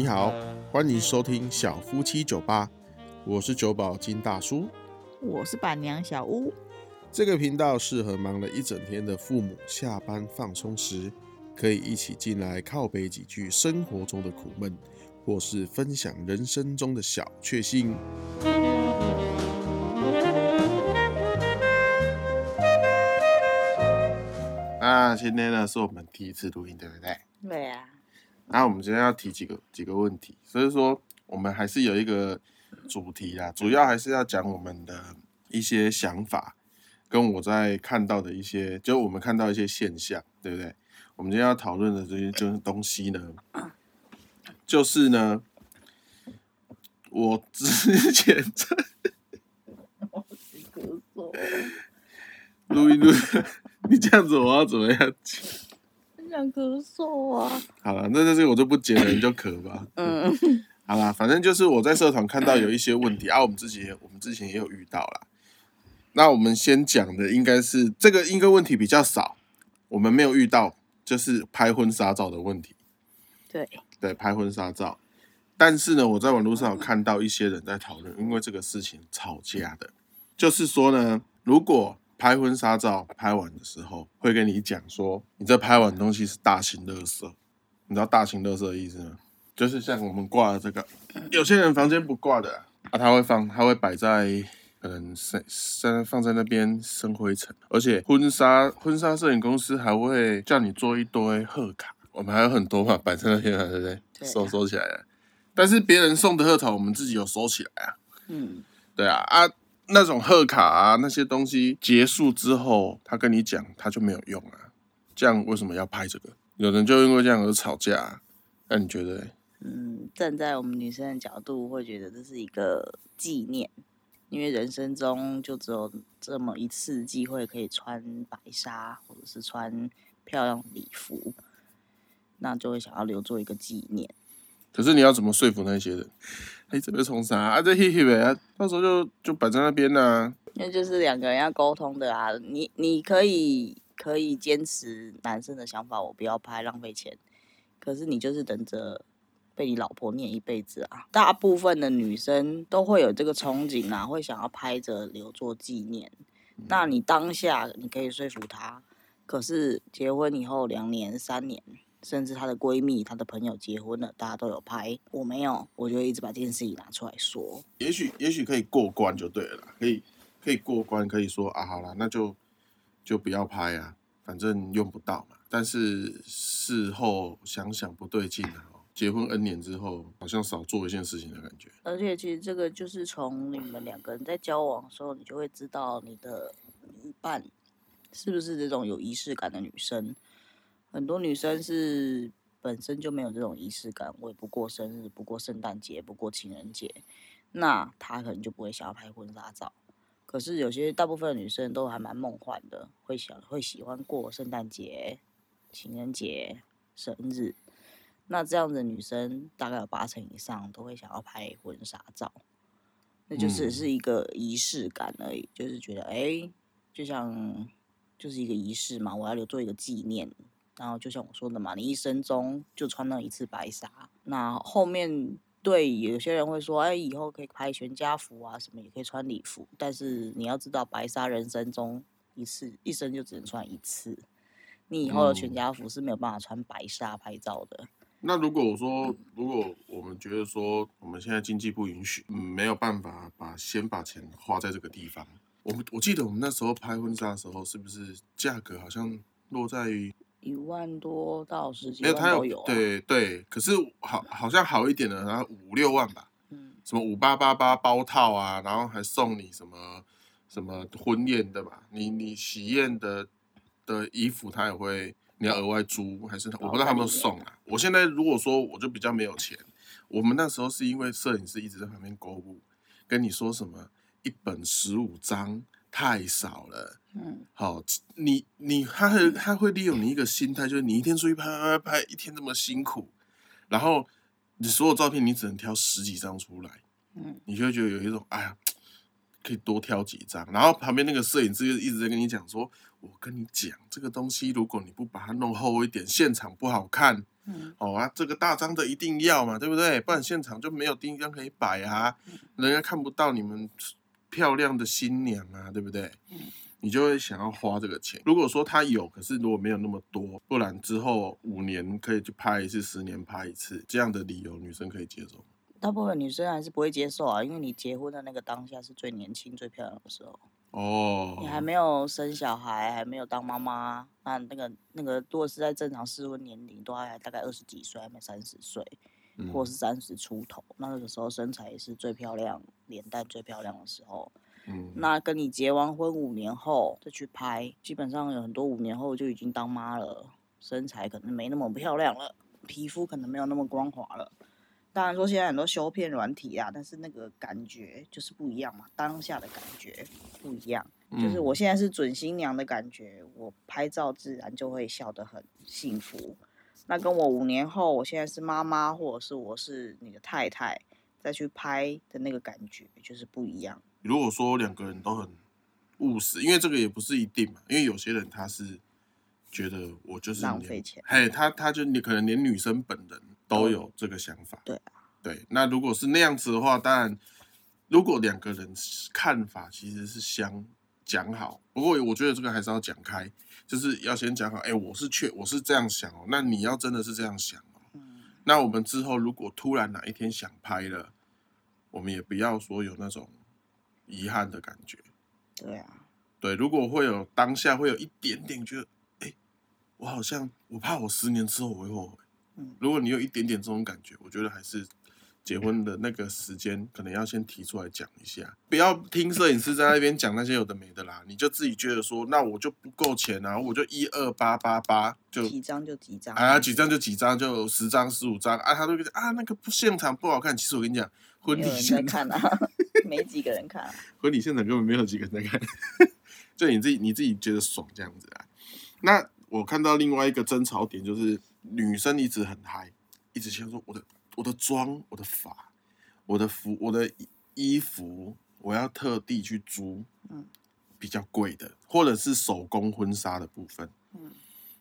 你好，欢迎收听小夫妻酒吧，我是酒保金大叔。我是板娘小屋，这个频道适合忙了一整天的父母下班放松时，可以一起进来靠背几句生活中的苦闷，或是分享人生中的小确幸。那今天呢，是我们第一次录音，对不对？对啊，那我们今天要提几个几个问题，所以说我们还是有一个主题啦，主要还是要讲我们的一些想法，跟我在看到的一些，就我们看到一些现象，对不对？我们今天要讨论的这些就是东西呢，就是呢，我之前在咳嗽，录一录，你这样子我要怎么样想咳嗽啊。好了，那这个我就不解了，你就咳吧。嗯，好啦，反正就是我在社团看到有一些问题啊，我们自己我们之前也有遇到啦。那我们先讲的应该是这个，应该问题比较少，我们没有遇到，就是拍婚纱照的问题。对，对，拍婚纱照。但是呢，我在网络上有看到一些人在讨论，因为这个事情吵架的，就是说呢，如果拍婚纱照拍完的时候，会跟你讲说，你这拍完的东西是大型垃圾。你知道大型垃圾的意思吗？就是像我们挂的这个，有些人房间不挂的啊，他会放，他会摆在可能生生放在那边生灰尘，而且婚纱婚纱摄影公司还会叫你做一堆贺卡，我们还有很多嘛，摆在那边嘛，对不对？收收起来了。但是别人送的贺卡，我们自己有收起来啊。嗯，对啊啊，那种贺卡啊那些东西结束之后，他跟你讲，他就没有用啊。这样为什么要拍这个？有人就因为这样而吵架、那你觉得？嗯，站在我们女生的角度，会觉得这是一个纪念，因为人生中就只有这么一次机会可以穿白纱，或者是穿漂亮礼服，那就会想要留作一个纪念。可是你要怎么说服那些人？哎，这边冲啥啊？这嘿嘿呗啊，到时候就就摆在那边呢、那就是两个人要沟通的啊，你你可以可以坚持男生的想法，我不要拍，浪费钱。可是你就是等着被你老婆念一辈子啊！大部分的女生都会有这个憧憬啊，会想要拍着留作纪念。那你当下你可以说服她，可是结婚以后两年、三年，甚至她的闺蜜、她的朋友结婚了，大家都有拍，我没有，我就一直把这件事情拿出来说。也许也许可以过关就对了，可以可以过关，可以说啊，好了，那就就不要拍啊，反正用不到嘛。但是事后想想不对劲啊，结婚 N 年之后，好像少做一件事情的感觉。而且其实这个就是从你们两个人在交往的时候，你就会知道你的另一半是不是这种有仪式感的女生。很多女生是本身就没有这种仪式感，我也不过生日，不过圣诞节，不过情人节，那她可能就不会想要拍婚纱照。可是有些大部分的女生都还蛮梦幻的，会想会喜欢过圣诞节、情人节、生日。那这样的女生大概有八成以上都会想要拍婚纱照，那就只嗯是一个仪式感而已，就是觉得哎、诶就像就是一个仪式嘛，我要留做一个纪念。然后就像我说的嘛，你一生中就穿那一次白纱，那后面对有些人会说，哎，以后可以拍全家福啊，什么也可以穿礼服，但是你要知道，白纱人生中一次一生就只能穿一次，你以后的全嗯家福是没有办法穿白纱拍照的。那如果我说，如果我们觉得说我们现在经济不允许，嗯，没有办法把先把钱花在这个地方，我们我记得我们那时候拍婚纱的时候，是不是价格好像落在于一万多到十几万都有、啊。，对对，可是好好像好一点的，然后五六万吧，嗯，什么五八八八包套啊，然后还送你什么什么婚宴的吧，你你喜宴的的衣服他也会，你要额外租还是我不知道他有没有送啊。我现在如果说我就比较没有钱，我们那时候是因为摄影师一直在旁边购物，跟你说什么一本十五张太少了。嗯，好，你你他会他会利用你一个心态，就是你一天出去拍拍拍拍，一天这么辛苦，然后你所有照片你只能挑十几张出来，嗯，你就会觉得有一种哎呀，可以多挑几张。然后旁边那个摄影师就一直在跟你讲说，我跟你讲，这个东西如果你不把它弄厚一点，现场不好看。嗯，哦啊，这个大张的一定要嘛，对不对？不然现场就没有第一张可以摆啊，人家看不到你们漂亮的新娘啊，对不对？嗯你就会想要花这个钱。如果说他有，可是如果没有那么多，不然之后五年可以去拍一次，十年拍一次，这样的理由女生可以接受。大部分女生还是不会接受啊，因为你结婚的那个当下是最年轻、最漂亮的时候，哦，你还没有生小孩，还没有当妈妈，那那个那个，如果是在正常适婚年龄，都还大概二十几岁，还没三十岁，嗯或是三十出头，那个时候身材也是最漂亮、脸蛋最漂亮的时候。嗯，那跟你结完婚五年后再去拍，基本上有很多五年后就已经当妈了，身材可能没那么漂亮了，皮肤可能没有那么光滑了。当然说现在很多修片软体啊，但是那个感觉就是不一样嘛，当下的感觉不一样。就是嗯我现在是准新娘的感觉，我拍照自然就会笑得很幸福。那跟我五年后，我现在是妈妈，或者是我是你的太太，再去拍的那个感觉就是不一样。如果说两个人都很务实，因为这个也不是一定嘛，因为有些人他是觉得我就是浪费钱嘿，他他就你可能连女生本人都有这个想法，对啊，对。那如果是那样子的话，当然，如果两个人看法其实是相讲好，不过我觉得这个还是要讲开，就是要先讲好，哎、我是确我是这样想哦，那你要真的是这样想哦，嗯，那我们之后如果突然哪一天想拍了，我们也不要说有那种遗憾的感觉。对啊，对，如果会有当下会有一点点觉得，哎，我好像我怕我十年之后我会后悔。嗯。如果你有一点点这种感觉，我觉得还是结婚的那个时间可能要先提出来讲一下，不要听摄影师在那边讲那些有的没的啦，你就自己觉得说，那我就不够钱啊，我就一二八八八就几张就几张啊，几张就几张，就十张十五张啊，他都觉得啊那个不现场不好看。其实我跟你讲，婚礼现场看啊，没几个人看啊。婚礼现场根本没有几个人在看，就你自己你自己觉得爽这样子啊。那我看到另外一个争吵点就是女生一直很嗨，一直先说我的我的妆、我的发、我的服、我的衣衣服，我要特地去租，嗯，比较贵的，或者是手工婚纱的部分，嗯，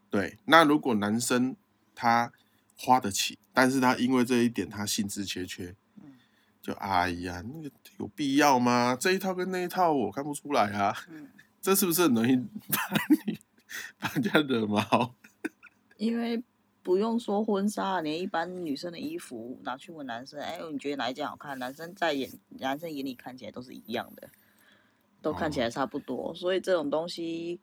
对。那如果男生他花得起，但是他因为这一点他兴致缺缺，嗯就哎呀，那个有必要吗？这一套跟那一套我看不出来啊，嗯，这是不是很容易 把你把人家惹毛？因为不用说婚纱，连一般女生的衣服拿去问男生，哎，你觉得哪一件好看？男生在眼男生眼里看起来都是一样的，都看起来差不多。所以这种东西，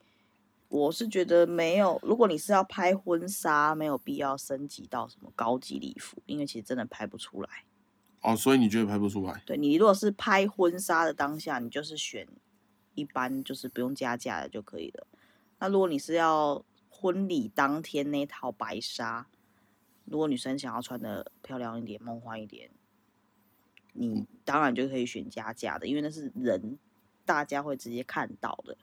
我是觉得没有。如果你是要拍婚纱，没有必要升级到什么高级礼服，因为其实真的拍不出来。哦，所以你觉得拍不出来？对你如果是拍婚纱的当下，你就是选一般就是不用加价的就可以了。那如果你是要婚礼当天那套白纱，如果女生想要穿的漂亮一点、梦幻一点，你当然就可以选加价的，因为那是人大家会直接看到的。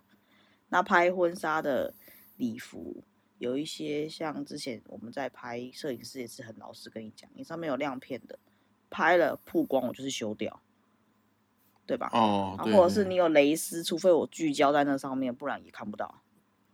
那拍婚纱的礼服，有一些像之前我们在拍，摄影师也是很老实跟你讲，你上面有亮片的，拍了曝光我就是修掉，对吧？哦，或者是你有蕾丝，除非我聚焦在那上面，不然也看不到。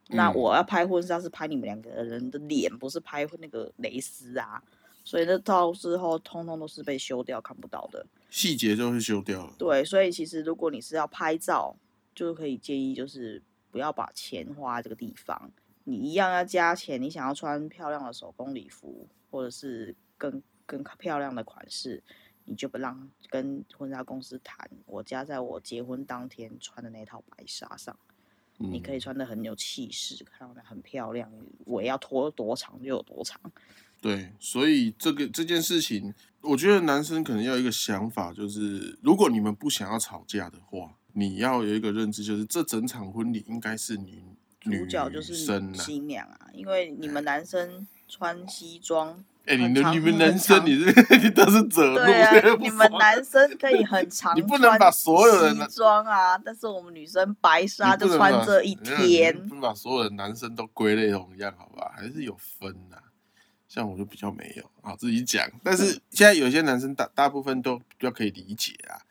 那嗯我要拍婚纱是拍你们两个人的脸，不是拍那个蕾丝啊。所以那到时候通通都是被修掉，看不到的。细节都是修掉了。对，所以其实如果你是要拍照，就可以建议就是不要把钱花在这个地方，你一样要加钱。你想要穿漂亮的手工礼服，或者是更更漂亮的款式，你就不让跟婚纱公司谈，我加在我结婚当天穿的那套白纱上，你可以嗯穿的很有气势，看的很漂亮，我要拖多长就有多长。对，所以这个这件事情，我觉得男生可能要有一个想法，就是如果你们不想要吵架的话，你要有一个认知，就是这整场婚礼应该是女女主角就是。新娘啊，因为你们男生穿西装，哎、你你们男生，你是 你都是走路，你们男生可以很 长，你不能把所有人西装啊，但是我们女生白纱就穿这一天不。能把所有的男生都归类同样，好吧？还是有分的、像我就比较没有啊，自己讲。但是现在有些男生大大部分都比较可以理解啊。啊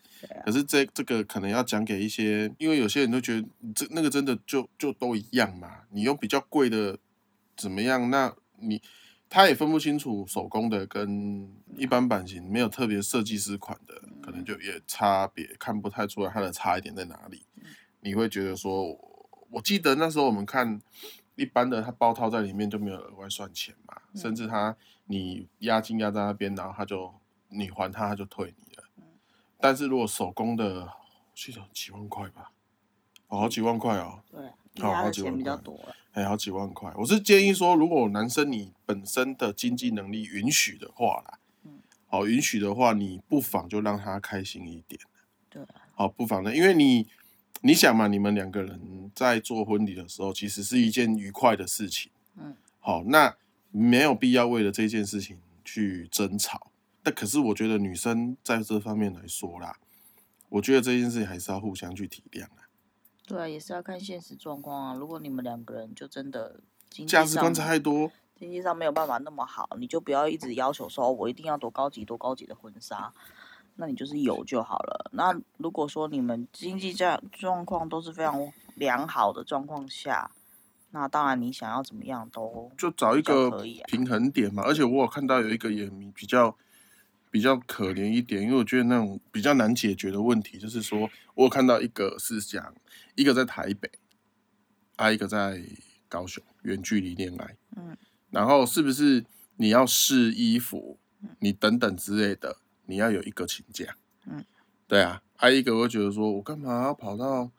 可是这这个可能要讲给一些，因为有些人都觉得这那个真的就就都一样嘛。你用比较贵的怎么样？那你他也分不清楚手工的跟一般版型没有特别设计师款的，可能就也差别看不太出来它的差一点在哪里。你会觉得说，我记得那时候我们看一般的，它包套在里面就没有额外算钱嘛，甚至他你押金押在那边，然后他就你还他，他就退你了。但是如果手工的，记得几万块吧，哦，好几万块哦。对，因好好几万块比较多了。还好几万块。我是建议说，如果男生你本身的经济能力允许的话啦，嗯好允许的话，你不妨就让他开心一点。对啊，好，不妨的，因为你你想嘛，你们两个人在做婚礼的时候，其实是一件愉快的事情。嗯，好，那没有必要为了这件事情去争吵。但可是我觉得女生在这方面来说啦，我觉得这件事情还是要互相去体谅啊。对啊，也是要看现实状况啊。如果你们两个人就真的经济上价值观差太多，经济上没有办法那么好，你就不要一直要求说，哦我一定要多高级多高级的婚纱，那你就是有就好了。那如果说你们经济状状况都是非常良好的状况下，那当然你想要怎么样都就找一比较个可以啊平衡点嘛。而且我有看到有一个也比较比较可怜一点，因为我觉得那种比较难解决的问题，就是说我有看到一个是讲一个在台北，啊一个在高雄，远距离恋爱，嗯，然后是不是你要试衣服，你等等之类的，你要有一个请假，嗯，对啊，还、一个会觉得说我干嘛要跑到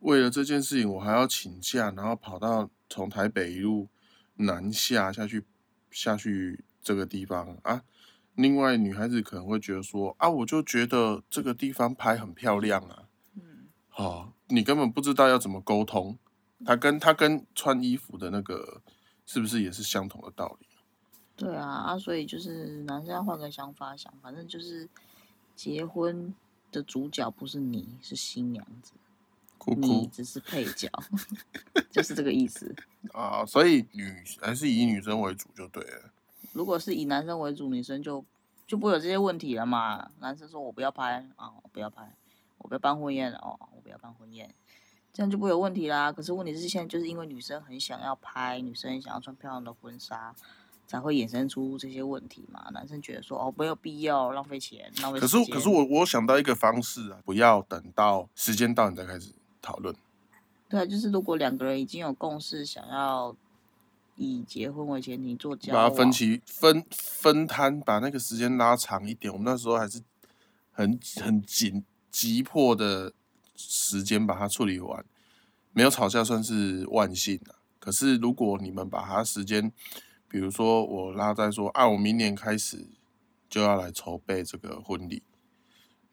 为了这件事情我还要请假，然后跑到从台北一路南下下去下去这个地方啊。另外，女孩子可能会觉得说啊，我就觉得这个地方拍很漂亮啊，嗯哦，你根本不知道要怎么沟通，它跟它跟穿衣服的那个是不是也是相同的道理？对啊啊，所以就是男生要换个想法想，反正就是结婚的主角不是你，是新娘子，哭哭你只是配角，就是这个意思。啊，所以女还是以女生为主就对了。如果是以男生为主，女生就就不会有这些问题了嘛。男生说我不要拍啊，我不要拍，我不要办婚宴哦，我不要办婚宴，这样就不会有问题啦。可是问题是现在就是因为女生很想要拍，女生想要穿漂亮的婚纱，才会衍生出这些问题嘛。男生觉得说哦没有必要浪费钱，浪费可。是可是我我想到一个方式啊，不要等到时间到你再开始讨论。对啊，就是如果两个人已经有共识，想要以结婚为前提做交往，把它分期分分摊，把那个时间拉长一点。我们那时候还是很很紧急迫的时间把它处理完，没有吵架算是万幸啊。可是如果你们把它时间，比如说我拉在说啊，我明年开始就要来筹备这个婚礼，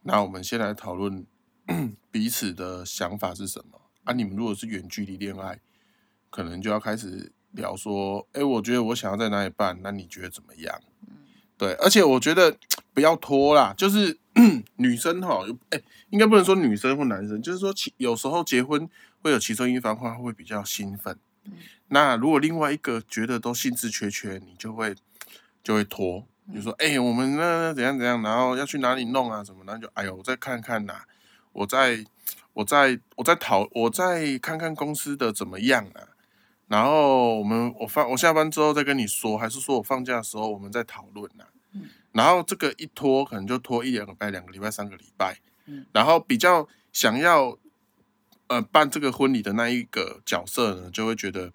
那我们先来讨论 彼此的想法是什么啊？你们如果是远距离恋爱，可能就要开始聊说，哎、我觉得我想要在哪里办，那你觉得怎么样？对，而且我觉得不要拖啦，就是 女生哈，哎、应该不能说女生或男生，就是说其有时候结婚会有其中一方话会比较兴奋，那如果另外一个觉得都兴致缺缺，你就会就会拖，比如说，哎、我们那怎样怎样，然后要去哪里弄啊什么，然后就哎呦，我再看看呐、我再我再我再讨，我再看看公司的怎么样啊。然后我们我放我下班之后再跟你说，还是说我放假的时候我们再讨论呢、嗯然后这个一拖可能就拖一两个礼拜、两个礼拜、三个礼拜。嗯然后比较想要呃办这个婚礼的那一个角色呢，就会觉得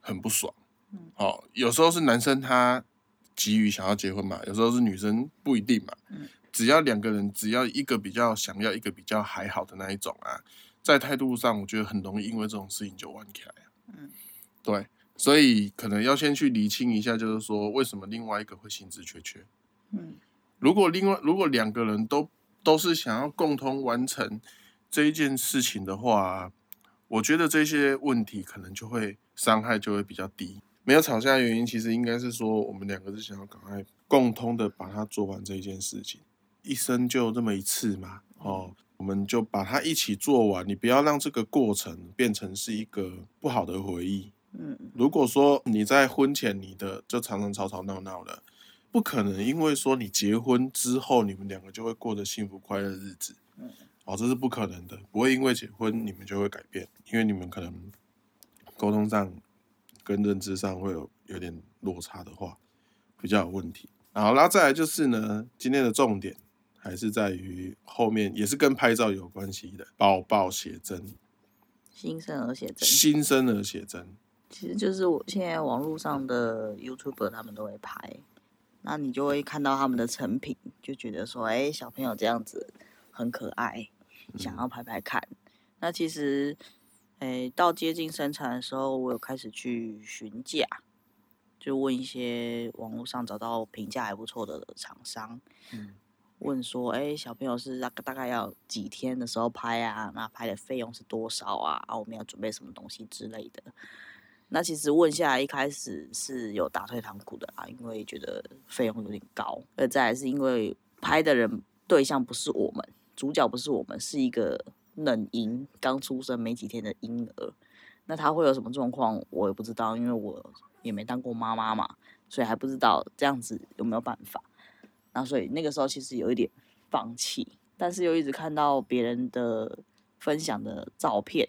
很不爽。嗯哦，有时候是男生他急于想要结婚嘛，有时候是女生不一定嘛。嗯只要两个人，只要一个比较想要，一个比较还好的那一种啊，在态度上，我觉得很容易因为这种事情就玩起来。嗯，对，所以可能要先去厘清一下，就是说为什么另外一个会兴致缺缺。嗯如果另外如果两个人都都是想要共同完成这一件事情的话，我觉得这些问题可能就会伤害就会比较低。没有吵架的原因，其实应该是说我们两个是想要赶快共通的把它做完这一件事情，一生就这么一次嘛，哦，我们就把它一起做完。你不要让这个过程变成是一个不好的回忆。嗯如果说你在婚前你的就常常吵吵闹闹的，不可能因为说你结婚之后你们两个就会过着幸福快乐的日子，嗯哦，这是不可能的，不会因为结婚你们就会改变，因为你们可能沟通上跟认知上会有有点落差的话，比较有问题。好，然后再来就是呢，今天的重点还是在于后面，也是跟拍照有关系的，宝宝写真，新生儿写真，新生儿写真，其实就是我现在网络上的 YouTuber 他们都会拍，那你就会看到他们的成品，就觉得说，哎，小朋友这样子很可爱，想要拍拍看。那其实，哎，到接近生产的时候，我有开始去询价，就问一些网络上找到评价还不错的厂商，问说，哎，小朋友是大大概要几天的时候拍啊？那拍的费用是多少啊？啊，我们要准备什么东西之类的。那其实问下来，一开始是有打退堂鼓的啊，因为觉得费用有点高，而再来是因为拍的人对象不是我们，主角不是我们，是一个嫩婴，刚出生没几天的婴儿。那他会有什么状况，我也不知道，因为我也没当过妈妈嘛，所以还不知道这样子有没有办法。那所以那个时候其实有一点放弃，但是又一直看到别人的分享的照片。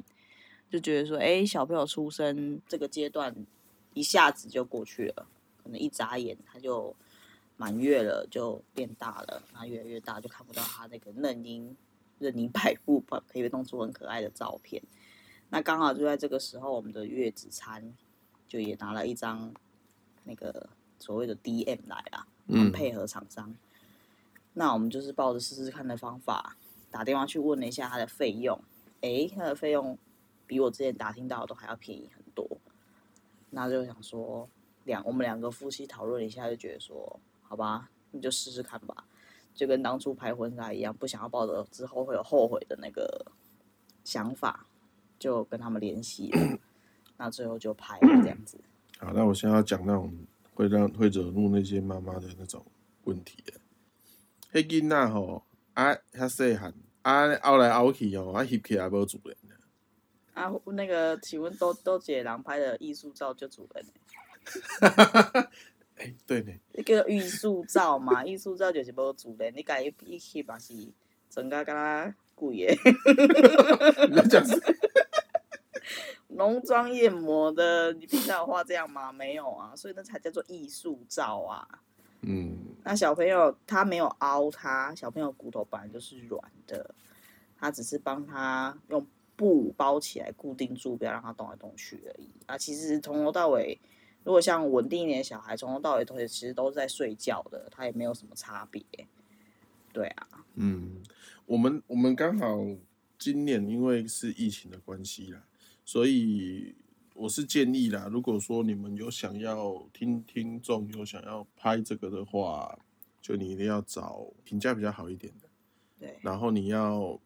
就觉得说，哎，小朋友出生这个阶段一下子就过去了，可能一眨眼他就满月了，就变大了，然后越来越大，就看不到他那个嫩婴任你摆布吧，可以弄出很可爱的照片。那刚好就在这个时候，我们的月子餐就也拿了一张那个所谓的 DM 来啊，配合厂商。那我们就是抱着试试看的方法，打电话去问了一下他的费用，哎，他的费用。比我之前打听到的都还要便宜很多，那就想说两我们两个夫妻讨论一下，就觉得说好吧，你就试试看吧，就跟当初拍婚纱一样，不想要抱着之后会有后悔的那个想法，就跟他们联系了，那最后就拍了这样子。好，那我现在要讲那种会让会惹怒那些妈妈的那种问题的，迄囡仔吼啊遐细汉啊拗来拗去哦，啊翕起来无主人。啊，那个，请问都都姐郎拍的艺术照就主人？哎，对呢。那个艺术照嘛，艺术照就是无主人，你家一一翕嘛是整个敢若贵耶。你讲是浓妆艳抹的，你平常有画这样吗？没有啊，所以那才叫做艺术照啊。嗯。那小朋友他没有凹他，小朋友骨头本来就是软的，他只是帮他用。布包起来固定住，不要让他动来动去而已啊！其实从头到尾，如果像稳定一点的小孩，从头到尾都其实都是在睡觉的，他也没有什么差别。对啊，嗯，我们我们刚好今年因为是疫情的关系啦，所以我是建议啦，如果说你们有想要听听众有想要拍这个的话，就你一定要找评价比较好一点的，对，然后你要。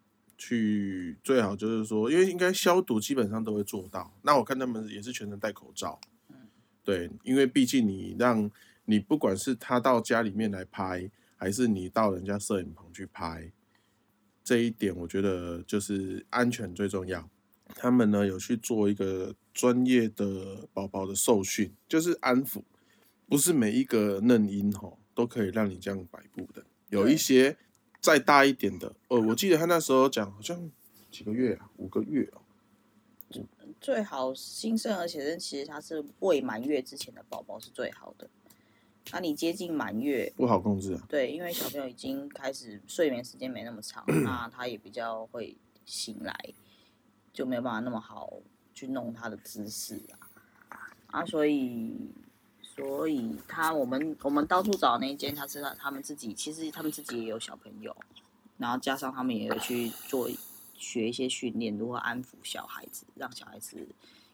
去最好就是说，因为应该消毒基本上都会做到。那我看他们也是全程戴口罩。嗯对，因为毕竟你让你不管是他到家里面来拍，还是你到人家摄影棚去拍，这一点我觉得就是安全最重要。他们呢有去做一个专业的宝宝的受训，就是安抚，不是每一个嫩婴吼都可以让你这样摆布的，有一些。再大一点的，哦，我记得他那时候讲好像几个月啊，五个月哦。最好新生儿写真，其实它是未满月之前的宝宝是最好的。那你接近满月不好控制啊。对，因为小朋友已经开始睡眠时间没那么长，那他也比较会醒来，就没有办法那么好去弄他的姿势啊。啊，所以。所以他我们我们到处找那一间，他是他他们自己，其实他们自己也有小朋友，然后加上他们也有去做学一些训练，如何安抚小孩子，让小孩子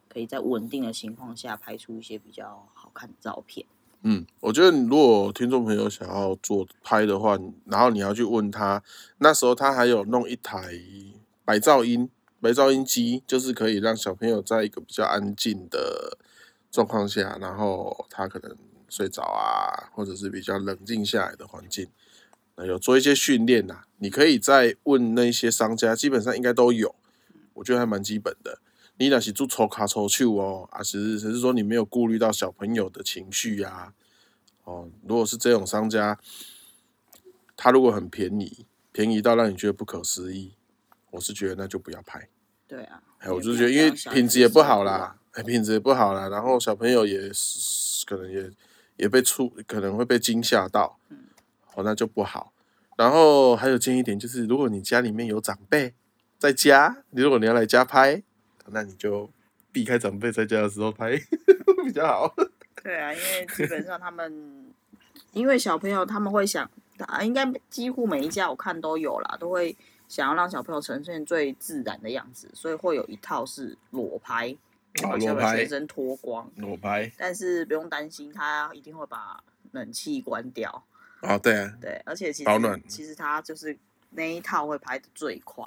可以在稳定的情况下拍出一些比较好看的照片。嗯，我觉得如果听众朋友想要做拍的话，然后你要去问他，那时候他还有弄一台白噪音白噪音机，就是可以让小朋友在一个比较安静的。状况下，然后他可能睡着啊，或者是比较冷静下来的环境，那有做一些训练呐。你可以再问那些商家，基本上应该都有，我觉得还蛮基本的。你那是做抽卡抽球哦，啊，是只是说你没有顾虑到小朋友的情绪呀。哦，如果是这种商家，他如果很便宜，便宜到让你觉得不可思议，我是觉得那就不要拍。对啊，哎，我就觉得因为品质也不好啦。哎品质也不好啦，然后小朋友也是可能也也被触，可能会被惊吓到，哦，那就不好。然后还有建议点就是，如果你家里面有长辈在家，如果你要来家拍，那你就避开长辈在家的时候拍 比较好。对啊，因为基本上他们，因为小朋友他们会想，啊，应该几乎每一家我看都有啦，都会想要让小朋友呈现最自然的样子，所以会有一套是裸拍，把小朋友全身脱光，裸拍。但是不用担心，他一定会把冷气关掉。哦，对啊，对，而且其实保暖，其实他就是那一套会拍的最快，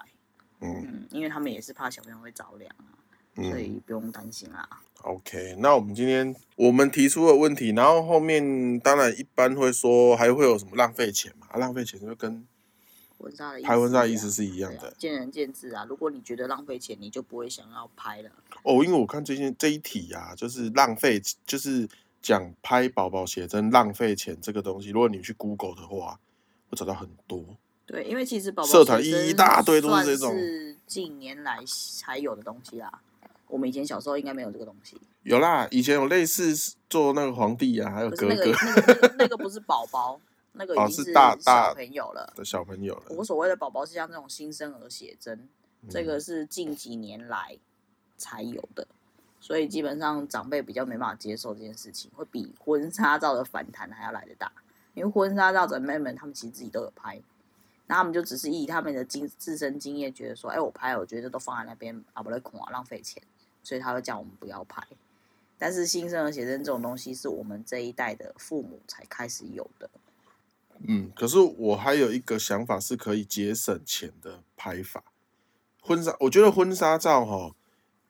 嗯，因为他们也是怕小朋友会着凉啊，所以不用担心啦。OK，那我们今天我们提出的问题，然后后面当然一般会说还会有什么浪费钱嘛？浪费钱就跟婚纱的拍婚纱意思是一样的，见仁见智啊。如果你觉得浪费钱，你就不会想要拍了。哦，因为我看最近这一题啊，就是浪费，就是讲拍宝宝写真浪费钱这个东西。如果你去 Google 的话，会找到很多。对，因为其实宝宝社团一大堆都是这种，是近年来才有的东西啦。我们以前小时候应该没有这个东西。有啦，以前有类似做那个皇帝啊，还有哥哥。那个那个那个不是宝宝，那个已经是大小朋友了。的小朋友了。我所谓的宝宝是像这种新生儿写真，这个是近几年来才有的，所以基本上长辈比较没办法接受这件事情，会比婚纱照的反弹还要来得大。因为婚纱照的妹们他们其实自己都有拍，那他们就只是以他们的经自身经验觉得说，哎，我拍，我觉得都放在那边啊，不来恐啊，浪费钱。所以他会叫我们不要拍，但是新生儿写真这种东西是我们这一代的父母才开始有的。嗯，可是我还有一个想法是可以节省钱的拍法。婚纱，我觉得婚纱照哈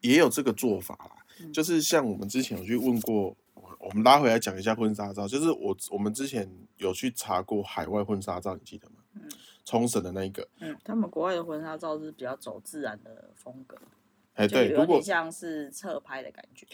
也有这个做法啦，就是像我们之前有去问过，我们拉回来讲一下婚纱照，就是我我们之前有去查过海外婚纱照，你记得吗？嗯，冲绳的那一个。嗯，他们国外的婚纱照是比较走自然的风格。哎，对，如果像是侧拍的感觉，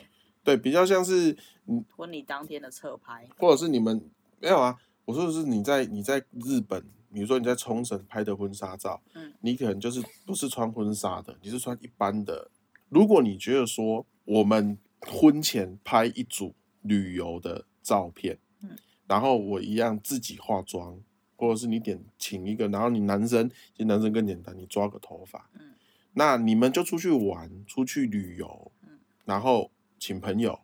对，比较像是嗯婚礼当天的侧拍，或者是你们没有啊？我说的是你在你在日本，比如说你在冲绳拍的婚纱照，嗯，你可能就是不是穿婚纱的，你是穿一般的。如果你觉得说我们婚前拍一组旅游的照片，嗯，然后我一样自己化妆，或者是你点请一个，然后你男生，其实男生更简单，你抓个头发，嗯。那你们就出去玩，出去旅游，然后请朋友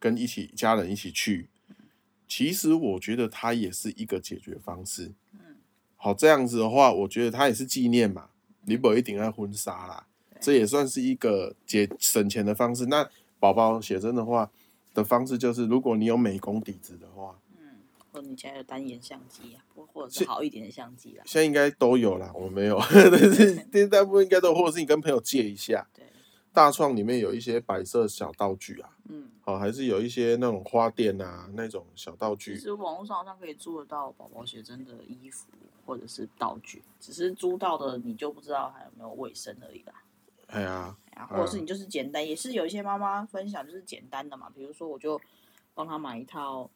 跟一起家人一起去。其实我觉得它也是一个解决方式。嗯好，这样子的话，我觉得它也是纪念嘛。你不一定要婚纱啦，这也算是一个节省钱的方式。那宝宝写真的话的方式就是，如果你有美工底子的话。嗯，或你家有单眼相机啊，或或者是好一点的相机啦？现在应该都有啦，我没有，但是大部分应该都，或者是你跟朋友借一下。对，大创里面有一些摆设小道具啊，嗯，好，还是有一些那种花店啊那种小道具。其实网络上好像可以租得到宝宝写真的衣服或者是道具，只是租到的你就不知道还有没有卫生而已啦。哎呀，或者是你就是简单，也是有一些妈妈分享就是简单的嘛，比如说我就帮他买一套。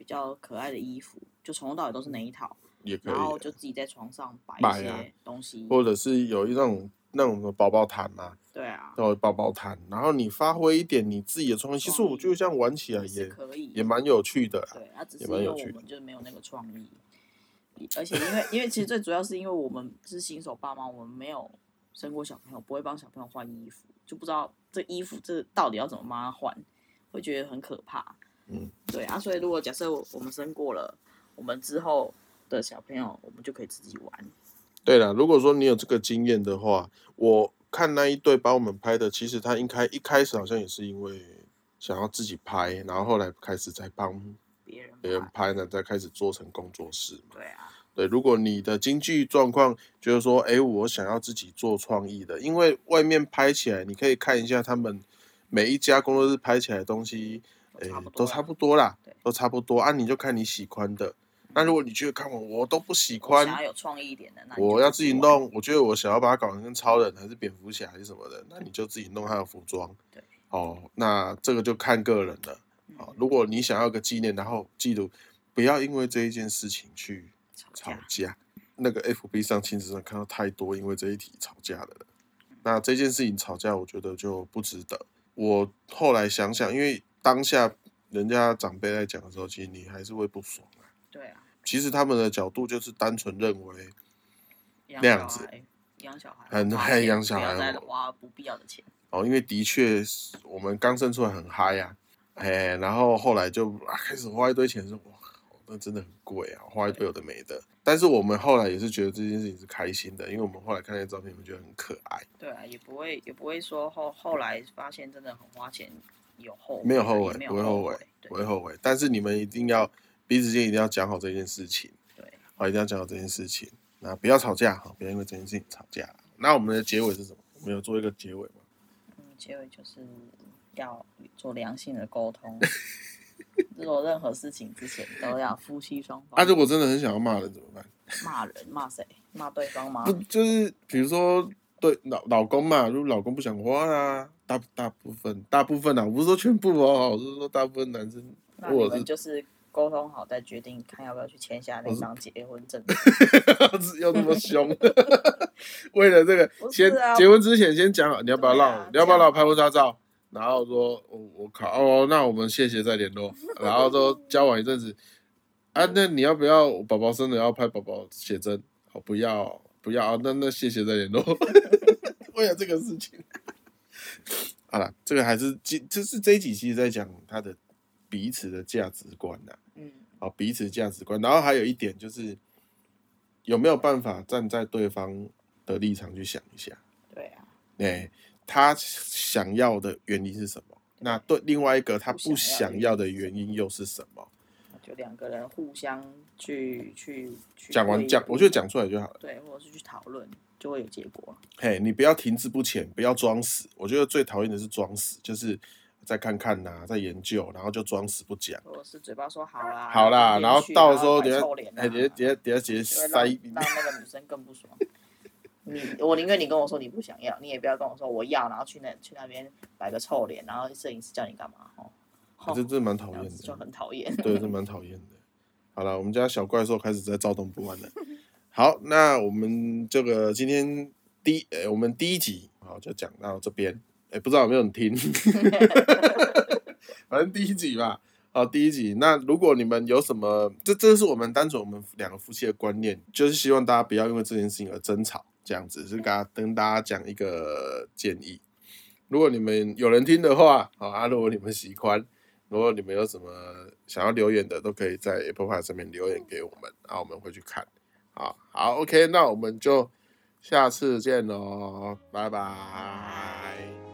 比较可爱的衣服，就从头到尾都是那一套，也可以，然后就自己在床上摆一些东西，或者是有一种那种宝宝毯嘛，对啊，然后包包毯，然后你发挥一点你自己的创意，其实我觉得这样玩起来也可以，也蛮有趣的，对，啊，只是因为我们就是没有那个创意，而且因为因为其实最主要是因为我们是新手爸妈，我们没有生过小朋友，不会帮小朋友换衣服，就不知道这衣服这到底要怎么帮他换，会觉得很可怕。嗯，对啊，所以如果假设我们生过了，我们之后的小朋友，我们就可以自己玩。对了，如果说你有这个经验的话，我看那一对把我们拍的，其实他应该一开始好像也是因为想要自己拍，然后后来开始在帮别人别人拍呢，再开始做成工作室嘛。对啊，对，如果你的经济状况就是说，哎，我想要自己做创意的，因为外面拍起来，你可以看一下他们每一家工作室拍起来的东西。哎，都差不多啦，都差不多啊。你就看你喜欢的。那如果你觉得看我我都不喜欢，想要有创意一点的，我要自己弄。我觉得我想要把它搞成跟超人还是蝙蝠侠还是什么的，那你就自己弄他的服装。对，哦，那这个就看个人了。啊，如果你想要个纪念，然后记录，不要因为这一件事情去吵架。那个 FB 上亲子上看到太多因为这一题吵架的了。那这件事情吵架，我觉得就不值得。我后来想想，因为当下人家长辈在讲的时候，其实你还是会不爽啊。对啊，其实他们的角度就是单纯认为，那样子养小孩，很花钱爱养小不要再孩哦花不必要的钱。哦，因为的确是我们刚生出来很嗨呀、哎，然后后来就啊开始花一堆钱，说哇，那真的很贵啊，花一堆有的没的。但是我们后来也是觉得这件事情是开心的，因为我们后来看那些照片，我们觉得很可爱，对啊，也不会也不会说后后来发现真的很花钱，有后悔没有后悔，不会后悔，不会后悔。但是你们一定要彼此间一定要讲好这件事情，对，好，一定要讲好这件事情，那不要吵架，哈，不要因为这件事情吵架。那我们的结尾是什么？我们有做一个结尾吗？嗯，结尾就是要做良性的沟通，做任何事情之前都要夫妻双方啊，如果真的很想要骂人怎么办？骂人骂谁骂对方吗不？就是比如说对老老公嘛，如果老公不想花啊，大大部分大部分啊，我不是说全部哦，我是说大部分男生那你们就是沟通好再决定看要不要去签下那张结婚证。要这么凶，为了这个先啊结婚之前先讲好，你要不要让你要不要让我拍婚纱照？然后说我我靠哦，那我们谢谢再联络，然后说交往一阵子啊，那你要不要宝宝生了要拍宝宝写真？好不要不要啊，那那谢谢再联络。为了这个事情，好了，这个还是这这是这一集其实在讲他的彼此的价值观呐、嗯，啊，彼此价值观。然后还有一点就是，有没有办法站在对方的立场去想一下？对啊，哎、他想要的原因是什么？那对另外一个他不想要的原因又是什么？就两个人互相去去去讲完讲，我觉得讲出来就好了。对，或者是去讨论，就会有结果。嘿，你不要停滞不前，不要装死。我觉得最讨厌的是装死，就是再看看呐、再研究，然后就装死不讲。我是嘴巴说好啦，好啦，然后到时候摆等下哎，等下等下等下直接塞让让那个女生更不爽。你我宁愿你跟我说你不想要，你也不要跟我说我要，然后去那去那边摆个臭脸，然后摄影师叫你干嘛？哦，啊这真的蛮讨厌这样子就的，很讨厌。对，这蛮讨厌的。好了，我们家小怪兽开始在躁动不安了。好，那我们这个今天第我们第一集好就讲到这边，哎，不知道有没有人听，反正第一集吧。好，第一集。那如果你们有什么，这这是我们单纯我们两个夫妻的观念，就是希望大家不要因为这件事情而争吵，这样子是跟大家跟大家讲一个建议。如果你们有人听的话，好啊，如果你们喜欢，如果你们有什么想要留言的，都可以在 Apple Pie 上面留言给我们，然后我们会去看。好，好，OK，那我们就下次见喽，拜拜。